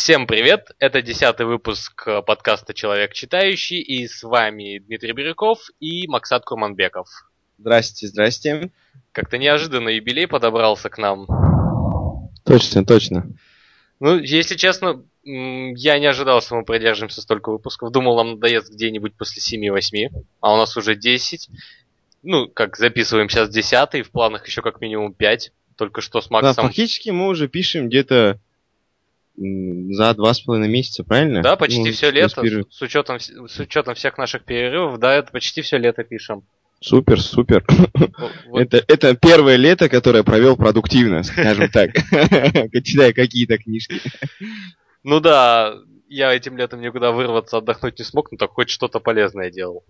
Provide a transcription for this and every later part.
Всем привет! Это десятый выпуск подкаста «Человек читающий» и с вами Дмитрий Бирюков и Максат Курманбеков. Здрасте, здрасте. Как-то неожиданно юбилей подобрался к нам. Точно, точно. Ну, если честно, я не ожидал, что мы продержимся столько выпусков. Думал, нам надоест где-нибудь после 7-8, а у нас уже 10. Ну, как записываем сейчас 10, в планах еще как минимум 5. Только что с Максом... Да, фактически мы уже пишем где-то за два с половиной месяца, правильно? Да, почти ну, все лето, с учетом, с учетом всех наших перерывов, да, это почти все лето пишем. Супер, супер. Вот. Это, это первое лето, которое провел продуктивно, скажем так, читая какие-то книжки. Ну да, я этим летом никуда вырваться, отдохнуть не смог, но так хоть что-то полезное делал.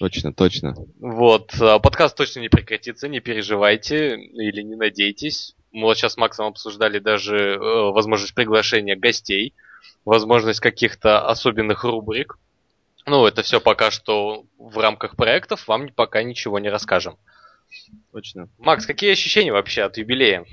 Точно, точно. Вот, а, подкаст точно не прекратится, не переживайте или не надейтесь. Мы вот сейчас с Максом обсуждали даже э, возможность приглашения гостей, возможность каких-то особенных рубрик. Ну, это все пока что в рамках проектов, вам пока ничего не расскажем. Точно. Макс, какие ощущения вообще от юбилея?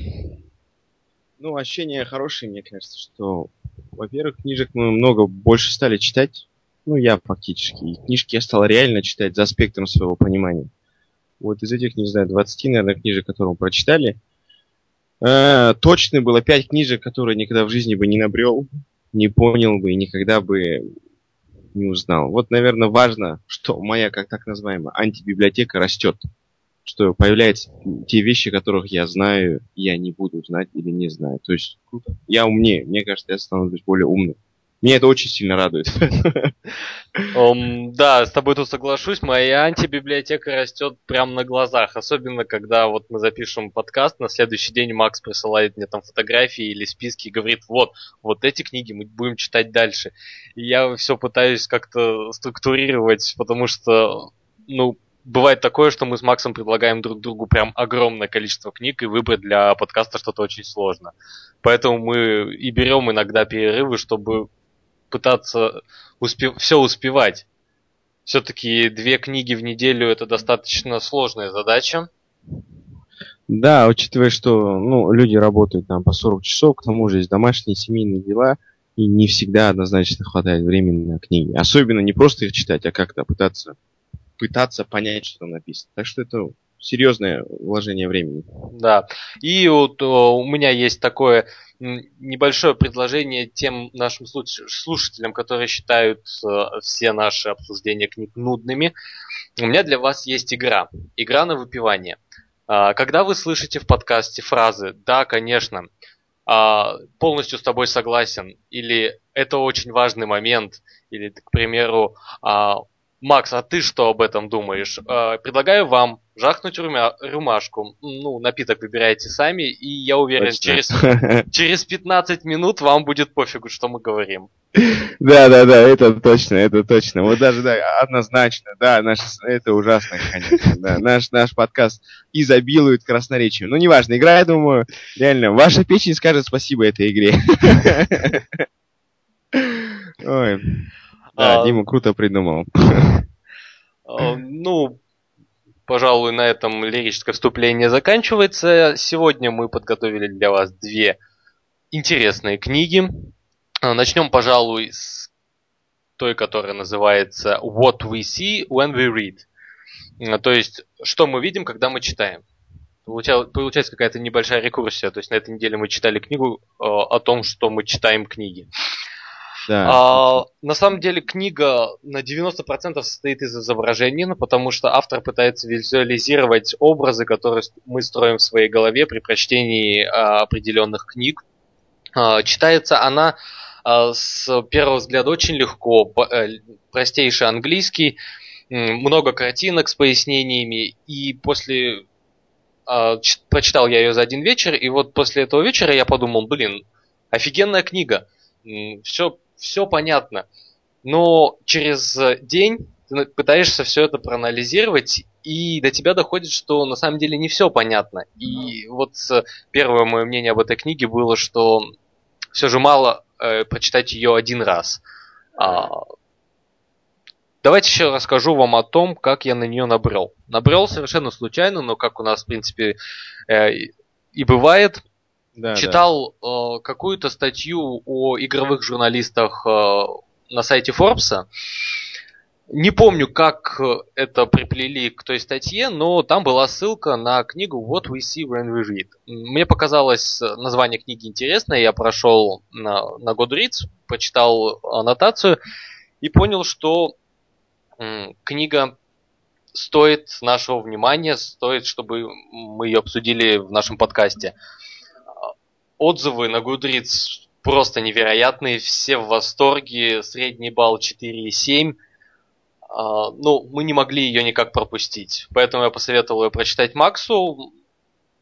Ну, ощущения хорошие, мне кажется, что, во-первых, книжек мы много больше стали читать. Ну, я фактически. И книжки я стал реально читать за спектром своего понимания. Вот из этих, не знаю, 20, наверное, книжек, которые мы прочитали, э, точно было 5 книжек, которые никогда в жизни бы не набрел, не понял бы и никогда бы не узнал. Вот, наверное, важно, что моя, как так называемая, антибиблиотека растет. Что появляются те вещи, которых я знаю, я не буду знать или не знаю. То есть я умнее. Мне кажется, я становлюсь более умным. Меня это очень сильно радует. Um, да, с тобой тут соглашусь. Моя антибиблиотека растет прямо на глазах. Особенно, когда вот мы запишем подкаст, на следующий день Макс присылает мне там фотографии или списки и говорит, вот, вот эти книги мы будем читать дальше. И я все пытаюсь как-то структурировать, потому что, ну, бывает такое, что мы с Максом предлагаем друг другу прям огромное количество книг, и выбрать для подкаста что-то очень сложно. Поэтому мы и берем иногда перерывы, чтобы пытаться успе- все успевать. Все-таки две книги в неделю это достаточно сложная задача. Да, учитывая, что ну, люди работают там по 40 часов, к тому же есть домашние семейные дела, и не всегда однозначно хватает времени на книги. Особенно не просто их читать, а как-то пытаться, пытаться понять, что там написано. Так что это серьезное вложение времени. Да. И вот у меня есть такое небольшое предложение тем нашим слушателям, которые считают э, все наши обсуждения книг нудными. У меня для вас есть игра. Игра на выпивание. А, когда вы слышите в подкасте фразы «да, конечно», а, полностью с тобой согласен, или это очень важный момент, или, к примеру, а, Макс, а ты что об этом думаешь? Э, предлагаю вам жахнуть рюмя, рюмашку. Ну, напиток выбирайте сами, и я уверен, через, через 15 минут вам будет пофигу, что мы говорим. Да, да, да, это точно, это точно. Вот даже, да, однозначно, да, наш, это ужасно, конечно, да. Наш, наш подкаст изобилует красноречием. Ну, неважно, игра, я думаю, реально, ваша печень скажет спасибо этой игре. Ой. Да, а, Дима круто придумал. А, ну, пожалуй, на этом лирическое вступление заканчивается. Сегодня мы подготовили для вас две интересные книги. А, начнем, пожалуй, с той, которая называется What We See When We Read. А, то есть, что мы видим, когда мы читаем. Получается какая-то небольшая рекурсия. То есть на этой неделе мы читали книгу о том, что мы читаем книги. Да. А, на самом деле книга на 90% состоит из изображений, ну, потому что автор пытается визуализировать образы, которые мы строим в своей голове при прочтении а, определенных книг. А, читается она а, с первого взгляда очень легко, по, а, простейший английский, много картинок с пояснениями, и после а, прочитал я ее за один вечер, и вот после этого вечера я подумал, блин, офигенная книга. Все все понятно. Но через день ты пытаешься все это проанализировать, и до тебя доходит, что на самом деле не все понятно. И вот первое мое мнение об этой книге было, что все же мало э, прочитать ее один раз. А, давайте еще расскажу вам о том, как я на нее набрел. Набрел совершенно случайно, но как у нас, в принципе, э, и бывает, да, читал да. Э, какую-то статью о игровых журналистах э, на сайте Forbes. Не помню, как это приплели к той статье, но там была ссылка на книгу What We See When We Read. Мне показалось название книги интересное, я прошел на, на Goodreads, почитал аннотацию и понял, что м, книга стоит нашего внимания, стоит, чтобы мы ее обсудили в нашем подкасте. Отзывы на Goodreads просто невероятные, все в восторге, средний балл 4,7. Uh, ну, мы не могли ее никак пропустить, поэтому я посоветовал ее прочитать Максу.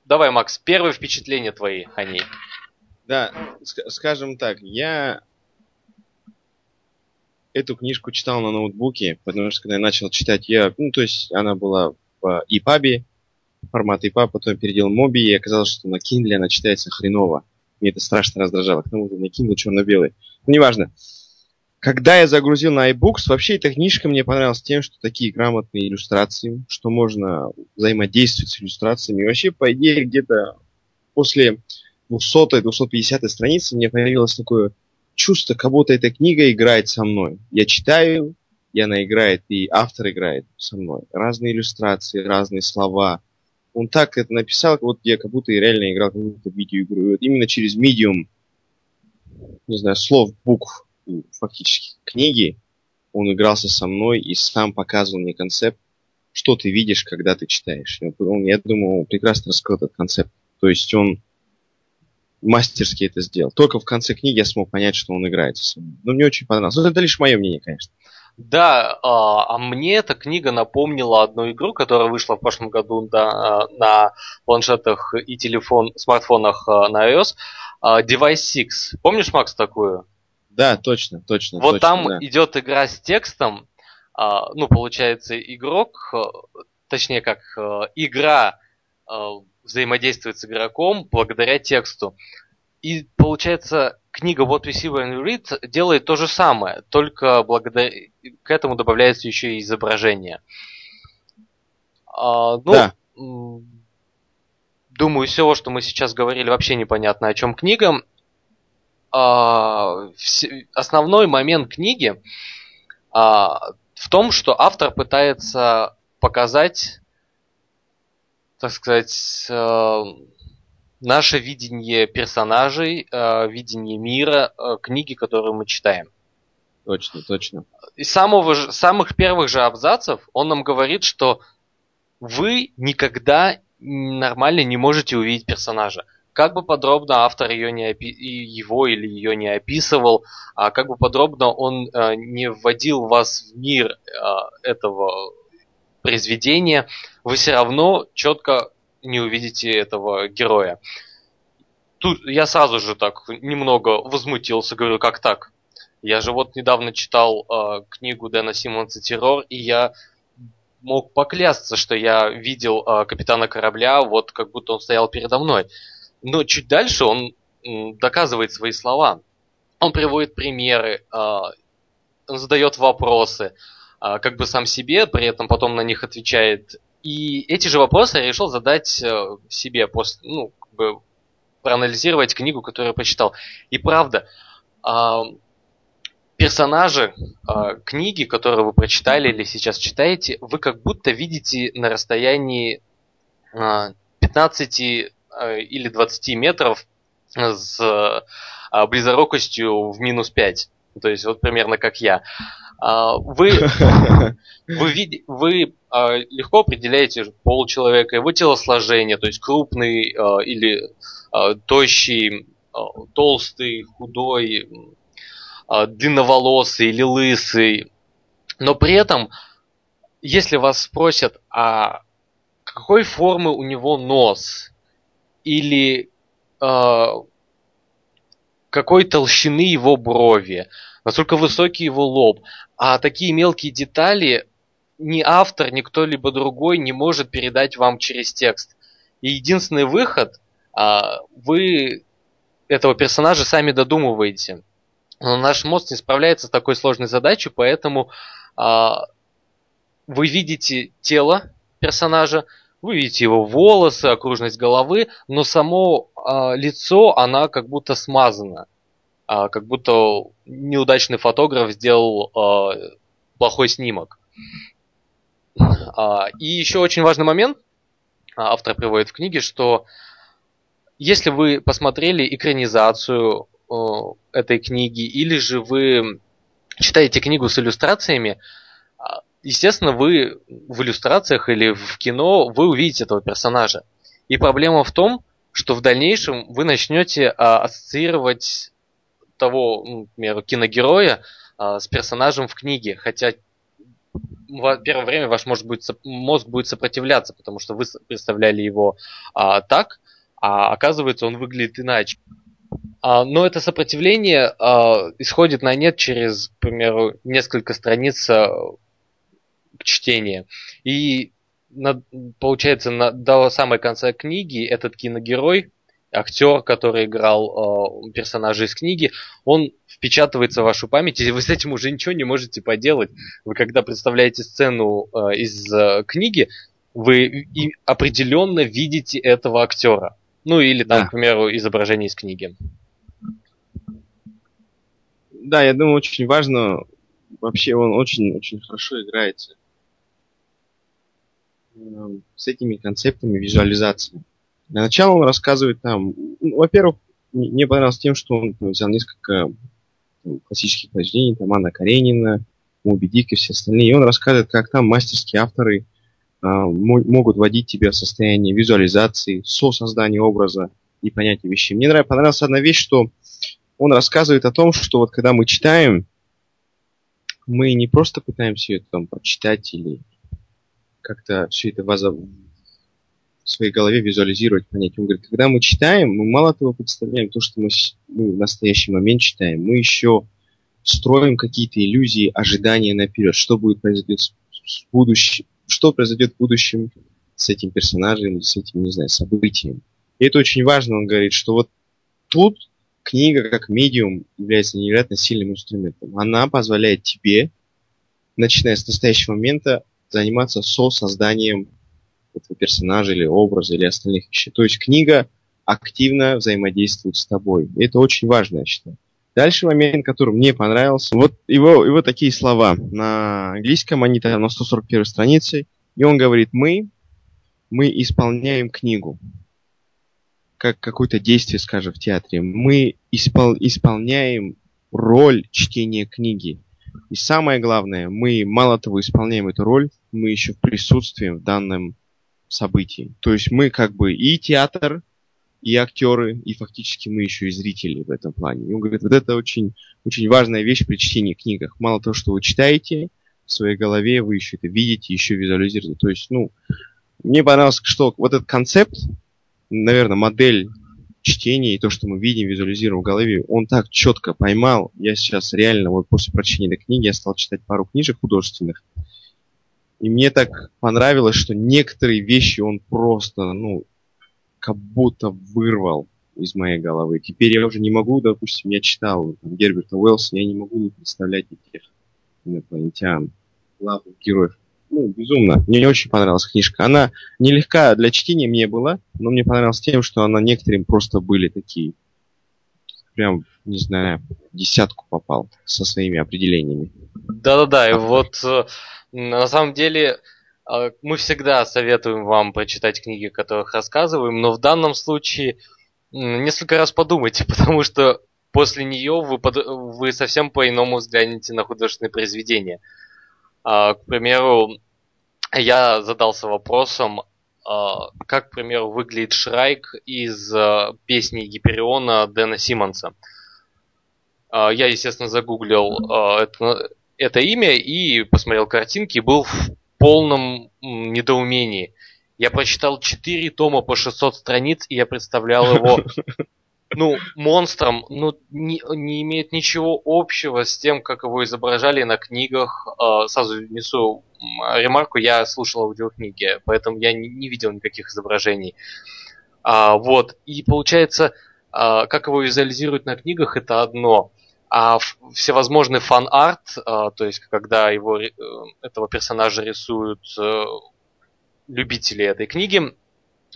Давай, Макс, первые впечатления твои о ней. Да, скажем так, я эту книжку читал на ноутбуке, потому что когда я начал читать, я, ну, то есть она была в EPUB, формат EPUB, потом переделал Моби, и оказалось, что на Kindle она читается хреново. Мне это страшно раздражало. К тому же на Kindle черно-белый. Ну, неважно. Когда я загрузил на iBooks, вообще эта книжка мне понравилась тем, что такие грамотные иллюстрации, что можно взаимодействовать с иллюстрациями. И вообще, по идее, где-то после 200-250 страницы мне появилось такое чувство, как будто эта книга играет со мной. Я читаю, и она играет, и автор играет со мной. Разные иллюстрации, разные слова. Он так это написал, вот я как будто реально играл какую-то видеоигру. Вот именно через медиум, не знаю, слов, букв, фактически книги, он игрался со мной и сам показывал мне концепт, что ты видишь, когда ты читаешь. Он, я думаю, он прекрасно раскрыл этот концепт. То есть он мастерски это сделал. Только в конце книги я смог понять, что он играет. Ну, мне очень понравилось. Но это лишь мое мнение, конечно. Да, а, а мне эта книга напомнила одну игру, которая вышла в прошлом году да, на планшетах и телефон, смартфонах а, на iOS. А, Device 6. Помнишь, Макс, такую? Да, точно, точно. Вот точно, там да. идет игра с текстом. Ну, получается, игрок, точнее как, игра взаимодействует с игроком благодаря тексту. И получается, книга What We See When We Read делает то же самое, только благодаря к этому добавляется еще и изображение. А, ну, да. думаю, все, что мы сейчас говорили, вообще непонятно, о чем книга. А, все, основной момент книги а, в том, что автор пытается показать так сказать, наше видение персонажей, э, видение мира, э, книги, которые мы читаем. Точно, точно. Из самого же, самых первых же абзацев он нам говорит, что вы никогда нормально не можете увидеть персонажа. Как бы подробно автор ее не опи- его или ее не описывал, а как бы подробно он э, не вводил вас в мир э, этого произведения, вы все равно четко не увидите этого героя. Тут я сразу же так немного возмутился, говорю, как так? Я же вот недавно читал э, книгу Дэна Симмонса «Террор», и я мог поклясться, что я видел э, капитана корабля, вот как будто он стоял передо мной. Но чуть дальше он м, доказывает свои слова. Он приводит примеры, э, он задает вопросы, а, как бы сам себе, при этом потом на них отвечает. И эти же вопросы я решил задать э, себе после, ну, как бы проанализировать книгу, которую я прочитал. И правда, а, персонажи а, книги, которые вы прочитали или сейчас читаете, вы как будто видите на расстоянии 15 или 20 метров с близорукостью в минус 5. То есть вот примерно как я. А, вы, вы, вид, вы а, легко определяете пол человека, его телосложение, то есть крупный а, или тощий, толстый, худой, длинноволосый или лысый. Но при этом, если вас спросят, а какой формы у него нос, или какой толщины его брови, насколько высокий его лоб. А такие мелкие детали ни автор, ни кто-либо другой не может передать вам через текст. И единственный выход, а, вы этого персонажа сами додумываете. Но наш мозг не справляется с такой сложной задачей, поэтому а, вы видите тело персонажа, Вы видите его волосы, окружность головы, но само э, лицо, она как будто смазана. Э, как будто неудачный фотограф сделал э, плохой снимок. Э, и еще очень важный момент, автор приводит в книге, что если вы посмотрели экранизацию э, этой книги, или же вы читаете книгу с иллюстрациями, естественно, вы в иллюстрациях или в кино вы увидите этого персонажа. И проблема в том, что в дальнейшем вы начнете а, ассоциировать того, ну, например, киногероя а, с персонажем в книге, хотя в первое время ваш может будет, мозг будет сопротивляться, потому что вы представляли его а, так, а оказывается он выглядит иначе. А, но это сопротивление а, исходит на нет через, к примеру, несколько страниц а, чтения. И на, получается, на, до самой конца книги этот киногерой, актер, который играл э, персонажа из книги, он впечатывается в вашу память, и вы с этим уже ничего не можете поделать. Вы когда представляете сцену э, из э, книги, вы и определенно видите этого актера. Ну или там, да. к примеру, изображение из книги. Да, я думаю, очень важно, вообще он очень-очень хорошо играется с этими концептами визуализации. Для начала он рассказывает там, ну, во-первых, мне понравилось тем, что он взял несколько там, классических произведений, там Анна Каренина, Моби Дик и все остальные, и он рассказывает, как там мастерские авторы а, могут вводить тебя в состояние визуализации, создания образа и понятия вещей. Мне нравится, понравилась одна вещь, что он рассказывает о том, что вот когда мы читаем, мы не просто пытаемся это там прочитать или как-то все это в своей голове визуализировать, понять. Он говорит, когда мы читаем, мы мало того представляем то, что мы, мы в настоящий момент читаем, мы еще строим какие-то иллюзии, ожидания наперед, что будет произойдет с будущим, что произойдет в будущем с этим персонажем, с этим, не знаю, событием. И это очень важно, он говорит, что вот тут книга как медиум является невероятно сильным инструментом. Она позволяет тебе, начиная с настоящего момента, заниматься со созданием этого персонажа или образа или остальных вещей. То есть книга активно взаимодействует с тобой. И это очень важно, я считаю. Дальше момент, который мне понравился. Вот его, его такие слова. На английском они там на 141 странице. И он говорит, мы, мы исполняем книгу. Как какое-то действие, скажем, в театре. Мы испол, исполняем роль чтения книги. И самое главное, мы мало того исполняем эту роль, мы еще присутствуем в данном событии. То есть мы как бы и театр, и актеры, и фактически мы еще и зрители в этом плане. И он говорит, вот это очень, очень важная вещь при чтении книгах. Мало того, что вы читаете, в своей голове вы еще это видите, еще визуализируете. То есть, ну, мне понравилось, что вот этот концепт, наверное, модель чтения и то, что мы видим, визуализируем в голове, он так четко поймал. Я сейчас реально, вот после прочтения этой книги, я стал читать пару книжек художественных, и мне так понравилось, что некоторые вещи он просто, ну, как будто вырвал из моей головы. Теперь я уже не могу, допустим, я читал там, Герберта Уэллса, я не могу не представлять этих инопланетян, главных героев. Ну, безумно. Мне очень понравилась книжка. Она нелегка для чтения мне была, но мне понравилась тем, что она некоторым просто были такие, прям, не знаю, десятку попал со своими определениями. Да-да-да, и вот э, на самом деле э, мы всегда советуем вам прочитать книги, о которых рассказываем, но в данном случае несколько раз подумайте, потому что после нее вы, под... вы совсем по-иному взглянете на художественные произведения. А, к примеру, я задался вопросом, а, как, к примеру, выглядит Шрайк из а, песни Гипериона Дэна Симмонса. Я, естественно, загуглил это, это имя и посмотрел картинки был в полном недоумении. Я прочитал 4 тома по 600 страниц, и я представлял его ну, монстром, ну, не, не имеет ничего общего с тем, как его изображали на книгах. Э, сразу несу ремарку, я слушал аудиокниги, поэтому я не, не видел никаких изображений. А, вот, и получается, а, как его визуализируют на книгах, это одно. А всевозможный фан-арт, а, то есть когда его, э, этого персонажа рисуют э, любителей этой книги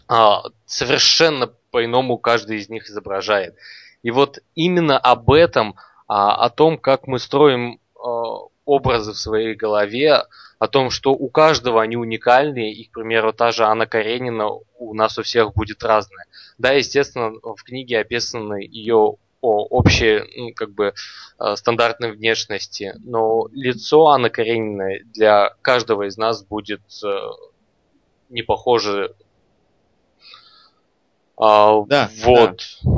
а, совершенно по-иному каждый из них изображает. И вот именно об этом, а, о том, как мы строим а, образы в своей голове, о том, что у каждого они уникальные, и, к примеру, та же Анна Каренина у нас у всех будет разная. Да, естественно, в книге описаны ее общие, ну, как бы, э, стандартной внешности, но лицо Анны Карениной для каждого из нас будет не похоже. А, да, вот. Да.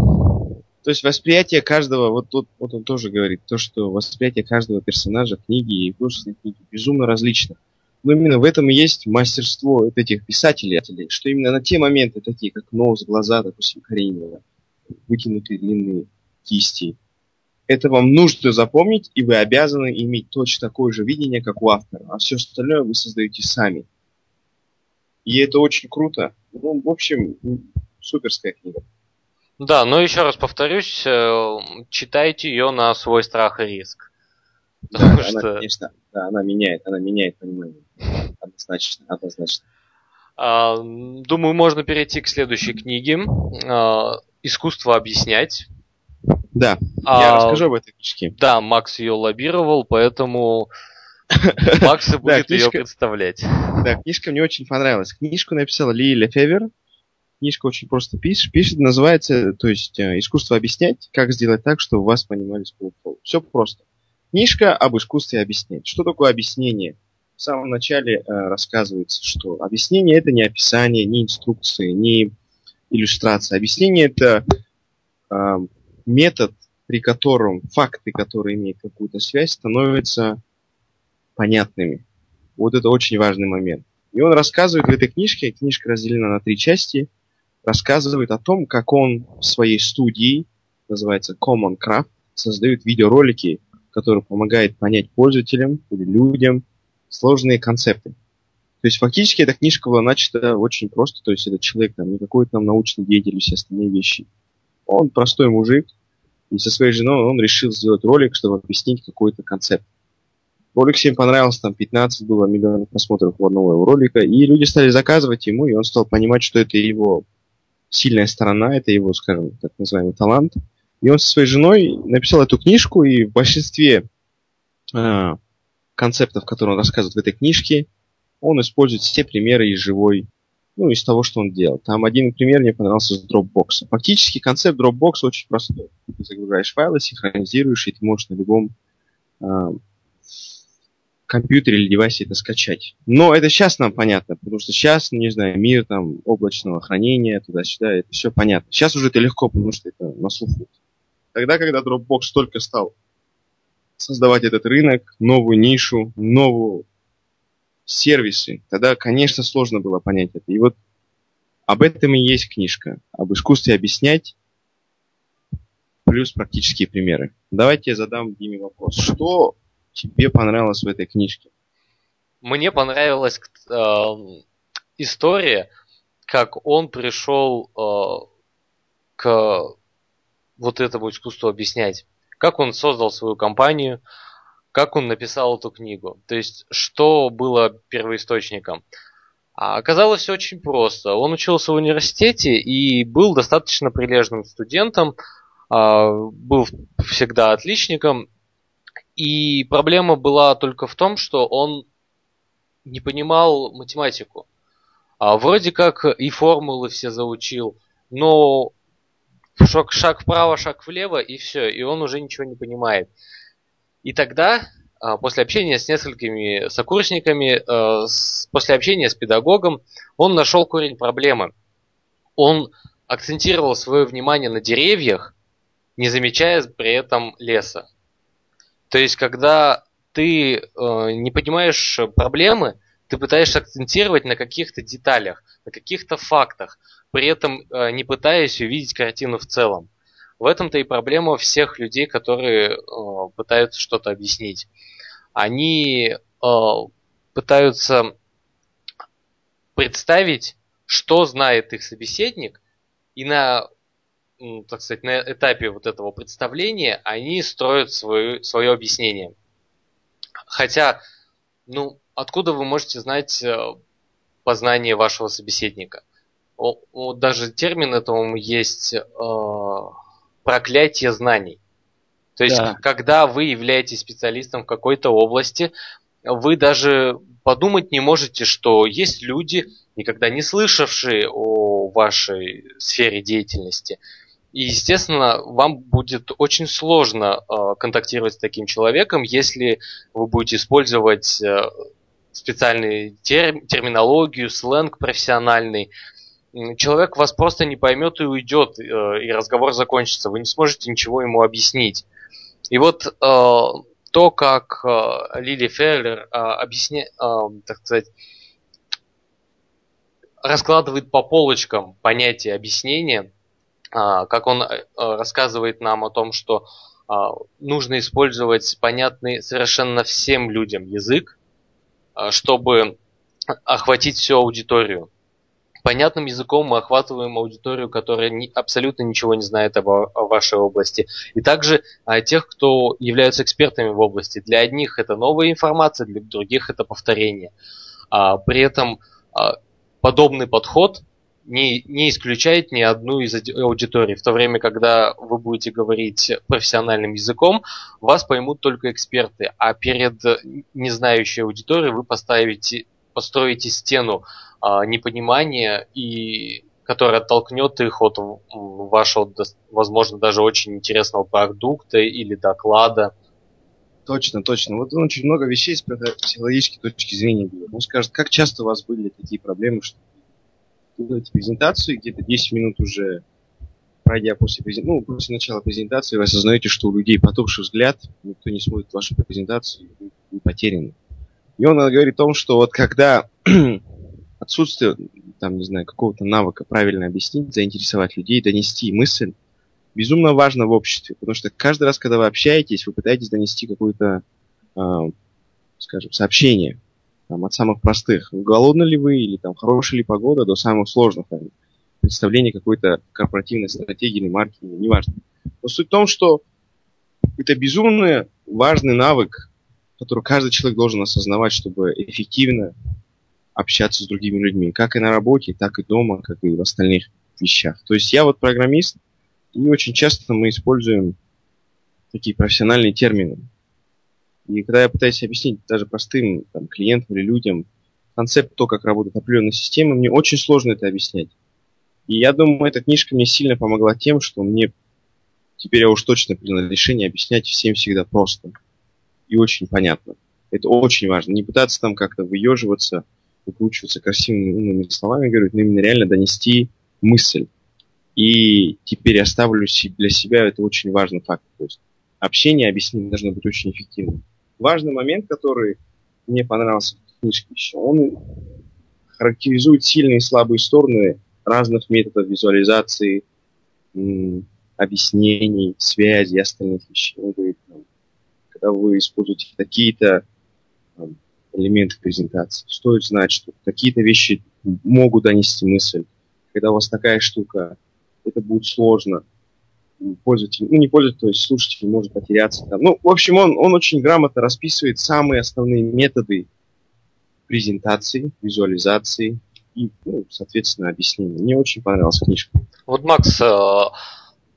То есть восприятие каждого, вот тут вот он тоже говорит, то, что восприятие каждого персонажа книги и художественной книги безумно различно. Но именно в этом и есть мастерство этих писателей, что именно на те моменты, такие как нос, глаза, допустим, Каренина, вытянутые длинные кисти, это вам нужно запомнить, и вы обязаны иметь точно такое же видение, как у автора. А все остальное вы создаете сами. И это очень круто. Ну, в общем, суперская книга. Да, но еще раз повторюсь, э, читайте ее на свой страх и риск. Потому да, что... она, конечно, да, она меняет, она меняет понимание. Однозначно, однозначно. А, думаю, можно перейти к следующей книге. А, Искусство объяснять. Да, а, я расскажу об этой книжке. Да, Макс ее лоббировал, поэтому Макс будет ее представлять. Да, книжка мне очень понравилась. Книжку написала Лиля Февер, книжка очень просто пишет, пишет, называется, то есть э, «Искусство объяснять, как сделать так, чтобы вас понимали с полуслова». Все просто. Книжка об искусстве объяснять. Что такое объяснение? В самом начале э, рассказывается, что объяснение это не описание, не инструкции, не иллюстрация. Объяснение это э, метод, при котором факты, которые имеют какую-то связь, становятся понятными. Вот это очень важный момент. И он рассказывает в этой книжке, книжка разделена на три части – рассказывает о том, как он в своей студии, называется Common Craft, создает видеоролики, которые помогают понять пользователям или людям сложные концепты. То есть фактически эта книжка была начата очень просто, то есть этот человек там не какой-то там научный деятель и все остальные вещи. Он простой мужик, и со своей женой он решил сделать ролик, чтобы объяснить какой-то концепт. Ролик всем понравился, там 15 было миллионов просмотров у одного его ролика, и люди стали заказывать ему, и он стал понимать, что это его сильная сторона, это его, скажем, так называемый талант. И он со своей женой написал эту книжку, и в большинстве э, концептов, которые он рассказывает в этой книжке, он использует все примеры из живой, ну, из того, что он делал. Там один пример мне понравился с Dropbox. Фактически концепт Dropbox очень простой. Ты загружаешь файлы, синхронизируешь, и ты можешь на любом э, компьютере или девайсе это скачать. Но это сейчас нам понятно, потому что сейчас, не знаю, мир там облачного хранения, туда-сюда, это все понятно. Сейчас уже это легко, потому что это на слуху. Тогда, когда Dropbox только стал создавать этот рынок, новую нишу, новую сервисы, тогда, конечно, сложно было понять это. И вот об этом и есть книжка. Об искусстве объяснять, плюс практические примеры. Давайте я задам Диме вопрос. Что тебе понравилось в этой книжке? Мне понравилась э, история, как он пришел э, к вот этому искусству объяснять. Как он создал свою компанию, как он написал эту книгу. То есть, что было первоисточником. А оказалось все очень просто. Он учился в университете и был достаточно прилежным студентом, а, был всегда отличником, и проблема была только в том, что он не понимал математику. А вроде как и формулы все заучил, но шаг, шаг вправо, шаг влево, и все, и он уже ничего не понимает. И тогда, а, после общения с несколькими сокурсниками, а, после общения с педагогом, он нашел корень проблемы. Он акцентировал свое внимание на деревьях, не замечая при этом леса. То есть, когда ты э, не понимаешь проблемы, ты пытаешься акцентировать на каких-то деталях, на каких-то фактах, при этом э, не пытаясь увидеть картину в целом. В этом-то и проблема всех людей, которые э, пытаются что-то объяснить. Они э, пытаются представить, что знает их собеседник, и на так сказать, на этапе вот этого представления они строят свое, свое объяснение. Хотя, ну, откуда вы можете знать, э, познание вашего собеседника. Вот даже термин этому есть э, проклятие знаний. То есть, да. когда вы являетесь специалистом в какой-то области, вы даже подумать не можете, что есть люди, никогда не слышавшие о вашей сфере деятельности. И, естественно, вам будет очень сложно э, контактировать с таким человеком, если вы будете использовать э, специальную терм, терминологию, сленг профессиональный. Человек вас просто не поймет и уйдет, э, и разговор закончится. Вы не сможете ничего ему объяснить. И вот э, то, как э, Лили Феллер э, объясняет, э, так сказать, раскладывает по полочкам понятие объяснения, как он э, рассказывает нам о том, что э, нужно использовать понятный совершенно всем людям язык, э, чтобы охватить всю аудиторию понятным языком мы охватываем аудиторию, которая не, абсолютно ничего не знает об, о вашей области. И также а, тех, кто являются экспертами в области. Для одних это новая информация, для других это повторение. А, при этом а, подобный подход не, не исключает ни одну из аудиторий. В то время, когда вы будете говорить профессиональным языком, вас поймут только эксперты, а перед незнающей аудиторией вы поставите, построите стену а, непонимание, и которое оттолкнет их от вашего, возможно, даже очень интересного продукта или доклада. Точно, точно. Вот он очень много вещей с психологической точки зрения делает. Он скажет, как часто у вас были такие проблемы, что делаете презентацию, где-то 10 минут уже пройдя после, презентации, ну, после начала презентации, вы осознаете, что у людей потухший взгляд, никто не смотрит вашу презентацию, вы, потеряны. И он говорит о том, что вот когда отсутствие, там, не знаю, какого-то навыка правильно объяснить, заинтересовать людей, донести мысль, безумно важно в обществе, потому что каждый раз, когда вы общаетесь, вы пытаетесь донести какое-то, э, скажем, сообщение, там, от самых простых, голодны ли вы, или там, хорошая ли погода, до самых сложных, там, представления какой-то корпоративной стратегии или маркетинга, неважно. Но суть в том, что это безумно важный навык, который каждый человек должен осознавать, чтобы эффективно общаться с другими людьми, как и на работе, так и дома, как и в остальных вещах. То есть я вот программист, и очень часто мы используем такие профессиональные термины. И когда я пытаюсь объяснить даже простым там, клиентам или людям концепт то, как работает определенная система, мне очень сложно это объяснять. И я думаю, эта книжка мне сильно помогла тем, что мне теперь я уж точно принял решение объяснять всем всегда просто и очень понятно. Это очень важно. Не пытаться там как-то выеживаться, выкручиваться красивыми умными словами, говорю, но именно реально донести мысль. И теперь оставлю для себя это очень важный факт. То есть общение, объяснение должно быть очень эффективным. Важный момент, который мне понравился в книжке еще, он характеризует сильные и слабые стороны разных методов визуализации, объяснений, связи и остальных вещей. Он говорит, когда вы используете какие-то элементы презентации. Стоит знать, что какие-то вещи могут донести мысль. Когда у вас такая штука, это будет сложно. Пользователь, ну не пользователь, то есть слушатель может потеряться. Там. Ну, в общем, он, он очень грамотно расписывает самые основные методы презентации, визуализации и, ну, соответственно, объяснения. Мне очень понравилась книжка. Вот, Макс, а,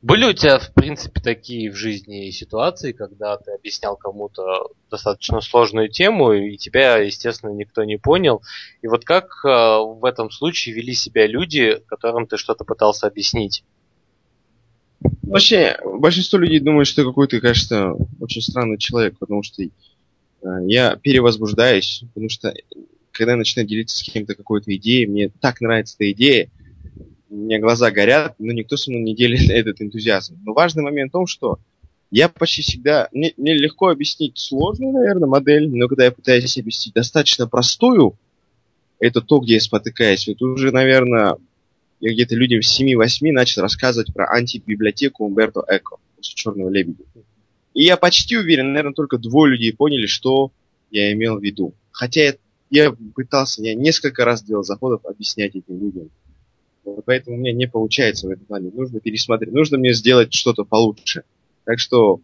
были у тебя, в принципе, такие в жизни ситуации, когда ты объяснял кому-то достаточно сложную тему, и тебя, естественно, никто не понял. И вот как э, в этом случае вели себя люди, которым ты что-то пытался объяснить? Вообще, большинство людей думают, что какой-то, конечно, очень странный человек, потому что э, я перевозбуждаюсь, потому что когда я начинаю делиться с кем-то какой-то идеей, мне так нравится эта идея, у меня глаза горят, но никто со мной не делит этот энтузиазм. Но важный момент в том, что я почти всегда... Мне, мне легко объяснить сложную, наверное, модель, но когда я пытаюсь объяснить достаточно простую, это то, где я спотыкаюсь. Вот уже, наверное, я где-то людям с 7-8 начал рассказывать про антибиблиотеку Умберто Эко «Черного лебедя». И я почти уверен, наверное, только двое людей поняли, что я имел в виду. Хотя я, я пытался, я несколько раз делал заходов объяснять этим людям. Поэтому у меня не получается в этом плане. Нужно пересмотреть. Нужно мне сделать что-то получше. Так что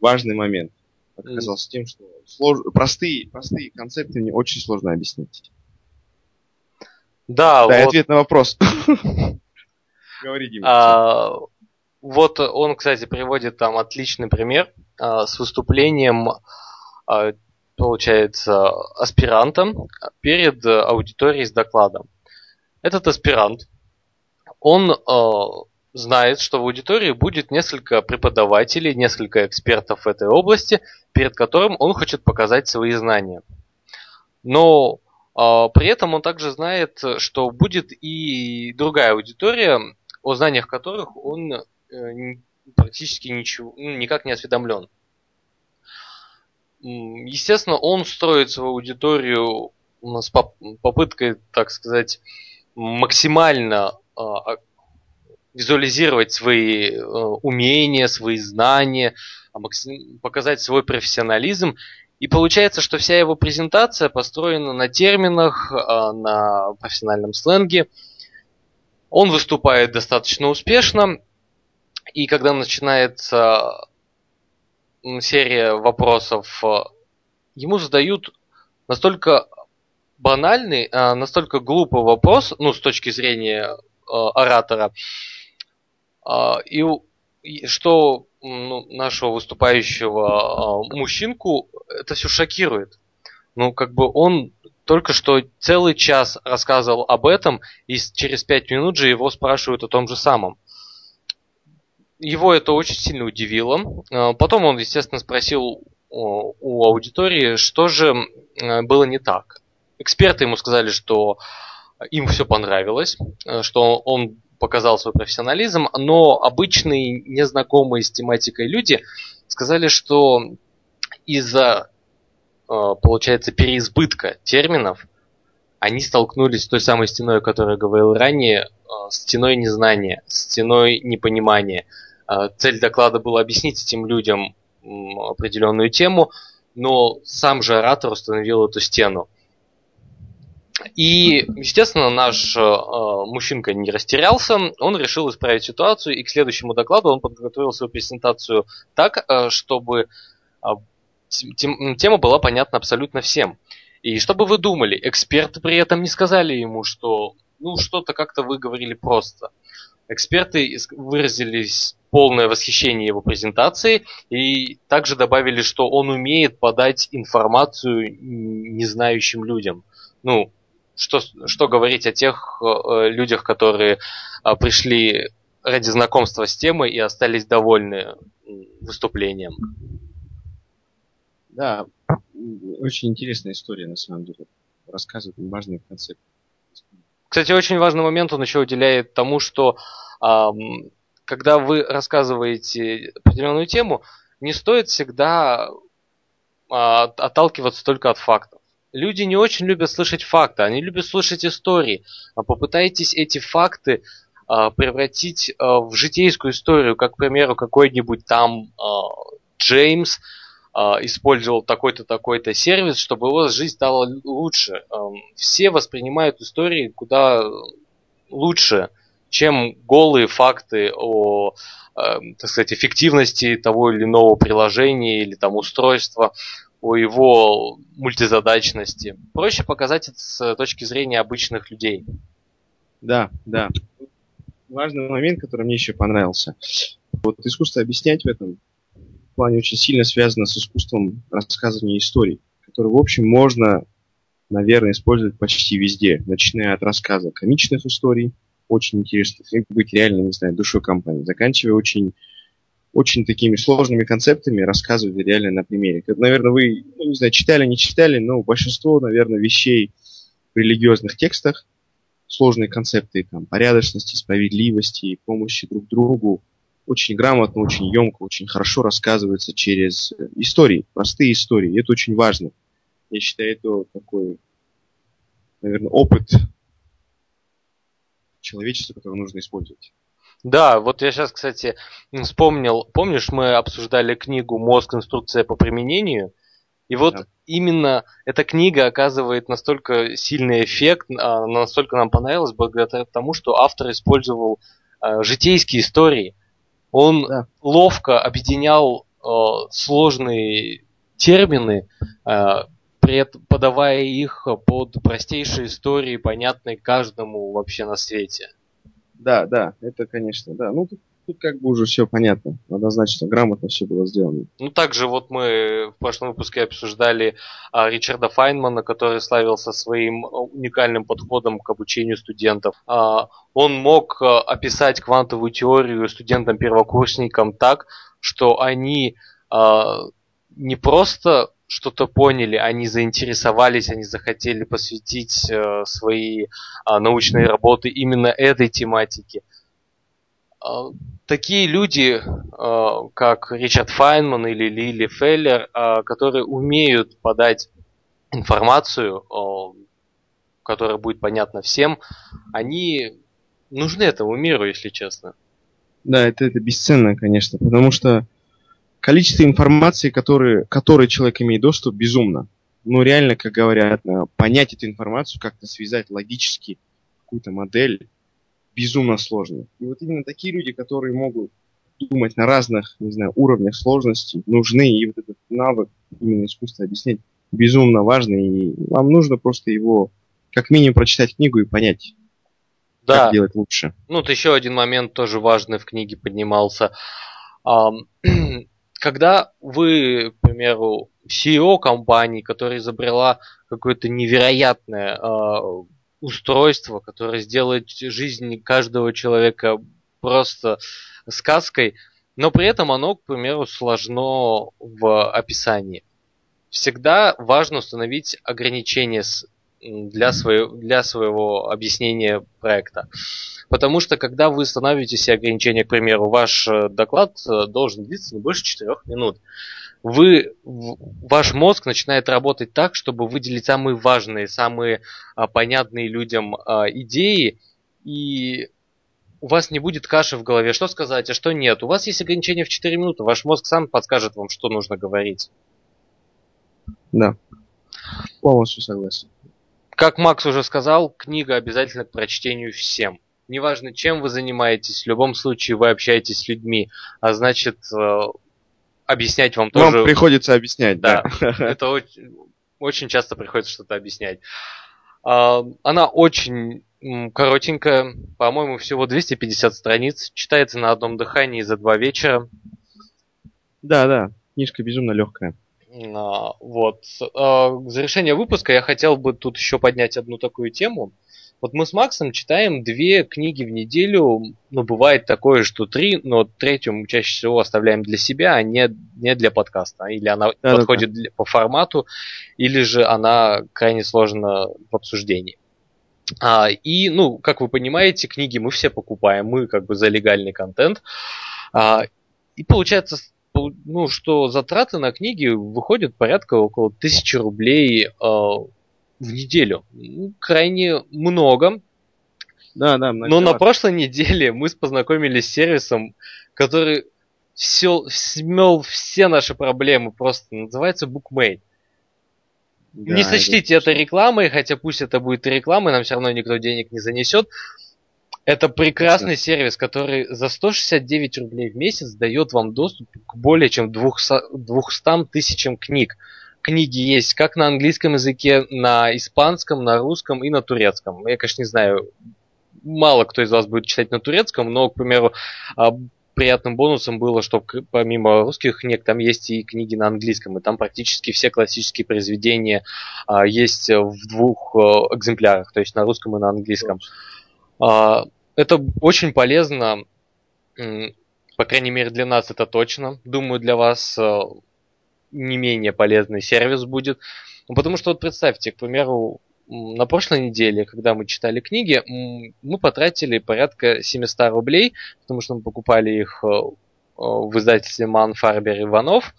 важный момент оказался тем, что слож... простые, простые концепты мне очень сложно объяснить. Да, Дай вот, ответ на вопрос. Говори, Дима. а, вот он, кстати, приводит там отличный пример а, с выступлением, а, получается, аспиранта перед аудиторией с докладом. Этот аспирант, он а, знает, что в аудитории будет несколько преподавателей, несколько экспертов в этой области, перед которым он хочет показать свои знания. Но при этом он также знает, что будет и другая аудитория, о знаниях которых он э, практически ничего, ну, никак не осведомлен. Естественно, он строит свою аудиторию с поп- попыткой, так сказать, максимально а, а, визуализировать свои э, умения, свои знания, а показать свой профессионализм. И получается, что вся его презентация построена на терминах, а, на профессиональном сленге. Он выступает достаточно успешно, и когда начинается серия вопросов, э, ему задают настолько банальный, а, настолько глупый вопрос, ну, с точки зрения оратора, а, и, что ну, нашего выступающего а, мужчинку это все шокирует. Ну, как бы он только что целый час рассказывал об этом, и через пять минут же его спрашивают о том же самом. Его это очень сильно удивило. А, Потом он, естественно, спросил у аудитории, что же было не так. Эксперты ему сказали, что им все понравилось, э, что он показал свой профессионализм, но обычные, незнакомые с тематикой люди сказали, что из-за, э, получается, переизбытка терминов они столкнулись с той самой стеной, о которой я говорил ранее, э, стеной незнания, стеной непонимания. Э, Цель доклада была объяснить этим людям определенную тему, но сам же оратор установил эту стену. И, естественно, наш э, э, мужчинка не растерялся, он решил исправить ситуацию, и к следующему докладу он подготовил свою презентацию так, э, чтобы э, тем- тема была понятна абсолютно всем. И что бы вы думали, эксперты при этом не сказали ему, что ну что-то как-то вы говорили просто. Эксперты ис- выразились полное восхищение его презентацией и также добавили, что он умеет подать информацию м, незнающим людям. Ну, что, что говорить о тех э, людях, которые э, пришли ради знакомства с темой и остались довольны выступлением. Да, очень интересная история, на самом деле. Рассказывает важный концепт. Кстати, очень важный момент он еще уделяет тому, что ам, когда вы рассказываете определенную тему, не стоит всегда а, отталкиваться только от фактов. Люди не очень любят слышать факты, они любят слышать истории. А попытайтесь эти факты а, превратить а, в житейскую историю, как, к примеру, какой-нибудь там а, Джеймс а, использовал такой-то, такой-то сервис, чтобы его жизнь стала лучше. Ам, Все воспринимают истории куда лучше, чем голые факты о, эм, так сказать, эффективности того или иного приложения или там устройства, о его мультизадачности. Проще показать это с точки зрения обычных людей. Да, да. Важный момент, который мне еще понравился. Вот искусство объяснять в этом плане очень сильно связано с искусством рассказывания историй, которое, в общем, можно, наверное, использовать почти везде, начиная от рассказа комичных историй, очень интересных, и быть реально, не знаю, душой компании, заканчивая очень, очень такими сложными концептами, рассказывать реально на примере. Как, наверное, вы, ну, не знаю, читали, не читали, но большинство, наверное, вещей в религиозных текстах, сложные концепты там, порядочности, справедливости, помощи друг другу, очень грамотно, очень емко, очень хорошо рассказывается через э, истории, простые истории. И это очень важно. Я считаю, это такой, наверное, опыт человечества, который нужно использовать. Да, вот я сейчас, кстати, вспомнил, помнишь, мы обсуждали книгу «Мозг. Инструкция по применению», и вот Да. именно эта книга оказывает настолько сильный эффект, а, настолько нам понравилось, благодаря тому, что автор использовал а, житейские истории. Он Да. ловко объединял а, сложные термины, подавая их под простейшие истории, понятные каждому вообще на свете. Да, да, это, конечно, да. Ну, тут, тут как бы уже все понятно. Однозначно, грамотно все было сделано. Ну, также вот мы в прошлом выпуске обсуждали а, Ричарда Файнмана, который славился своим уникальным подходом к обучению студентов. А, он мог а, описать квантовую теорию студентам-первокурсникам так, что они а, не просто что-то поняли, они заинтересовались, они захотели посвятить э, свои э, научные работы именно этой тематике. Э, такие люди, э, как Ричард Файнман или Лили Феллер, которые умеют подать информацию, которая будет понятна всем, они нужны этому миру, если честно. Да, это, это бесценно, конечно, потому что количество информации, которые, которой человек имеет доступ, безумно. Ну, реально, как говорят, э, понять эту информацию, как-то связать логически какую-то модель, безумно сложно. И вот именно такие люди, которые могут думать на разных, не знаю, уровнях сложности, нужны, и вот этот навык именно искусства объяснять безумно важный, и вам нужно просто его как минимум прочитать книгу и понять, да. как делать лучше. Ну, вот еще один момент тоже важный в книге поднимался. когда вы, к примеру, CEO компании, которая изобрела какое-то невероятное э, устройство, которое сделает жизнь каждого человека просто сказкой, но при этом оно, к примеру, сложно в описании. Всегда важно установить ограничения для, своего, для своего объяснения проекта. Потому что, когда вы становите себе ограничения, к примеру, ваш э, доклад э, должен длиться не больше 4 минут, вы, ваш мозг начинает работать так, чтобы выделить самые важные, самые а, понятные людям а, идеи, и у вас не будет каши в голове, что сказать, а что нет. У вас есть ограничение в 4 минуты, ваш мозг сам подскажет вам, что нужно говорить. Да, полностью согласен. Как Макс уже сказал, книга обязательно к прочтению всем неважно, чем вы занимаетесь, в любом случае вы общаетесь с людьми, а значит, э, объяснять вам тоже... Вам приходится объяснять, да. да. Это очень, очень часто приходится что-то объяснять. А, она очень коротенькая, по-моему, всего 250 страниц, читается на одном дыхании за два вечера. Да, да, книжка безумно легкая. А, вот. А, за решение выпуска я хотел бы тут еще поднять одну такую тему. Вот мы с Максом читаем две книги в неделю, ну, бывает такое, что три, но третью мы чаще всего оставляем для себя, а не, не для подкаста. Или она да, подходит да. по формату, или же она крайне сложна в обсуждении. А, и, ну, как вы понимаете, книги мы все покупаем, мы как бы за легальный контент. А, и получается, ну, что затраты на книги выходят порядка около тысячи рублей а, в неделю. Ну, крайне много. Да, да, Но на прошлой неделе мы познакомились с сервисом, который все, смел все наши проблемы просто. Называется BookMate. Да, не сочтите это, это рекламой, хотя пусть это будет и рекламой, нам все равно никто денег не занесет. Это прекрасный сервис, который за 169 рублей в месяц дает вам доступ к более чем 200, 200 тысячам книг книги есть как на английском языке, на испанском, на русском и на турецком. Я, конечно, не знаю, мало кто из вас будет читать на турецком, но, к примеру, а, приятным бонусом было, что помимо русских книг там есть и книги на английском, и там практически все классические произведения а, есть в двух а, экземплярах, то есть на русском и на английском. А, это очень полезно, по крайней мере для нас это точно. Думаю, для вас а, не менее полезный сервис будет. Ну, потому что вот представьте, к примеру, на прошлой неделе, когда мы читали книги, мы потратили порядка 700 рублей, потому что мы покупали их э, в издательстве Ман Фарбер Иванов.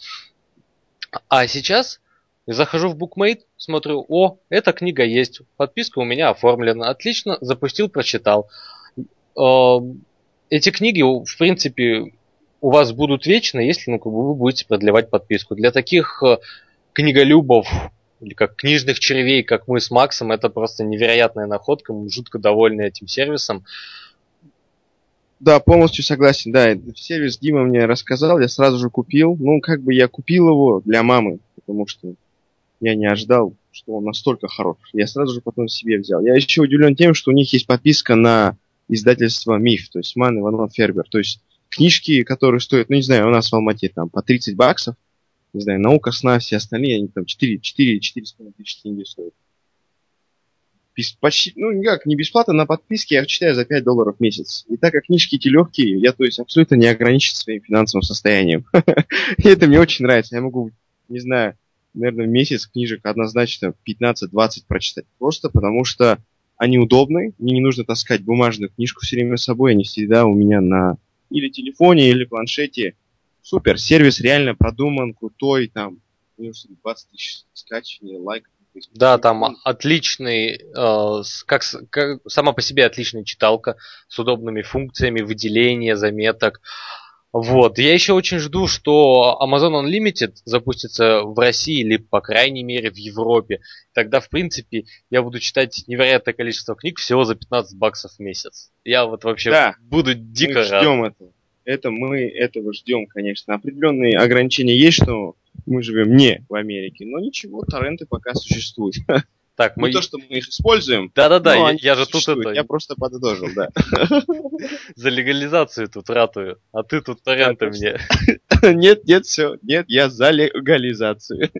А сейчас захожу в Bookmate, смотрю, о, эта книга есть, подписка у меня оформлена, отлично, запустил, прочитал. Эти книги, в принципе, у вас будут вечно, если ну, как бы вы будете продлевать подписку. Для таких э, книголюбов или как книжных червей, как мы с Максом, это просто невероятная находка. Мы жутко довольны этим сервисом. Да, полностью согласен. Да, сервис Дима мне рассказал, я сразу же купил. Ну, как бы я купил его для мамы, потому что я не ожидал что он настолько хорош. Я сразу же потом себе взял. Я еще удивлен тем, что у них есть подписка на издательство «Миф», то есть «Ман Иванов Фербер». То есть книжки, которые стоят, ну, не знаю, у нас в Алмате там по 30 баксов, не знаю, «Наука сна», все остальные, они там 4, 4, 4,5 тысячи тенге стоят. Почти, ну, никак, не бесплатно, на подписке я читаю за 5 долларов в месяц. И так как книжки эти легкие, я, то есть, абсолютно не ограничен своим финансовым состоянием. И это мне очень нравится. Я могу, не знаю, наверное, в месяц книжек однозначно 15-20 прочитать. Просто потому что они удобны, мне не нужно таскать бумажную книжку все время с собой, они всегда у меня на или телефоне, или планшете. Супер, сервис реально продуман, крутой, там, 20 тысяч скачиваний, лайков. Да, там отличный, э, как, как, сама по себе отличная читалка с удобными функциями выделения заметок. Вот. Я еще очень жду, что Amazon Unlimited запустится в России или, по крайней мере, в Европе. Тогда, в принципе, я буду читать невероятное количество книг всего за 15 баксов в месяц. Я вот вообще да. буду дико мы рад. ждем этого. Это мы этого ждем, конечно. Определенные ограничения есть, что мы живем не в Америке, но ничего, торренты пока существуют. Так, мы... Не то, что мы их используем. Да-да-да, я, я же тут это... Я просто подытожил, да. За легализацию тут ратую, а ты тут торренты мне. Нет, нет, все, нет, я за легализацию.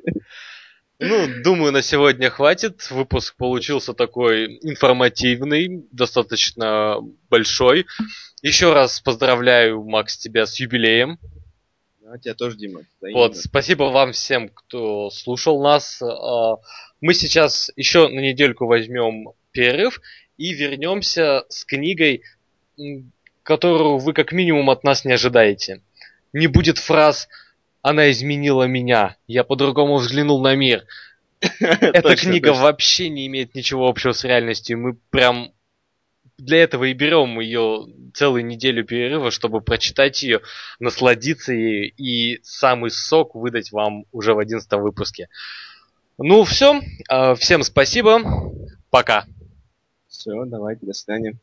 Ну, думаю, на сегодня хватит. Выпуск получился такой информативный, достаточно большой. Еще раз поздравляю, Макс, тебя с юбилеем. А тебя тоже, Дима. Вот, спасибо вам всем, кто слушал нас. А, мы сейчас еще на недельку возьмем перерыв и вернемся с книгой, которую вы как минимум от нас не ожидаете. Не будет фраз «Она изменила меня», «Я по-другому взглянул на мир». Эта книга вообще не имеет ничего общего с реальностью. Мы прям для этого и берем ее целую неделю перерыва, чтобы прочитать ее, насладиться ею и самый сок выдать вам уже в одиннадцатом выпуске. Ну все, а, всем спасибо, пока. Все, давайте, до свидания.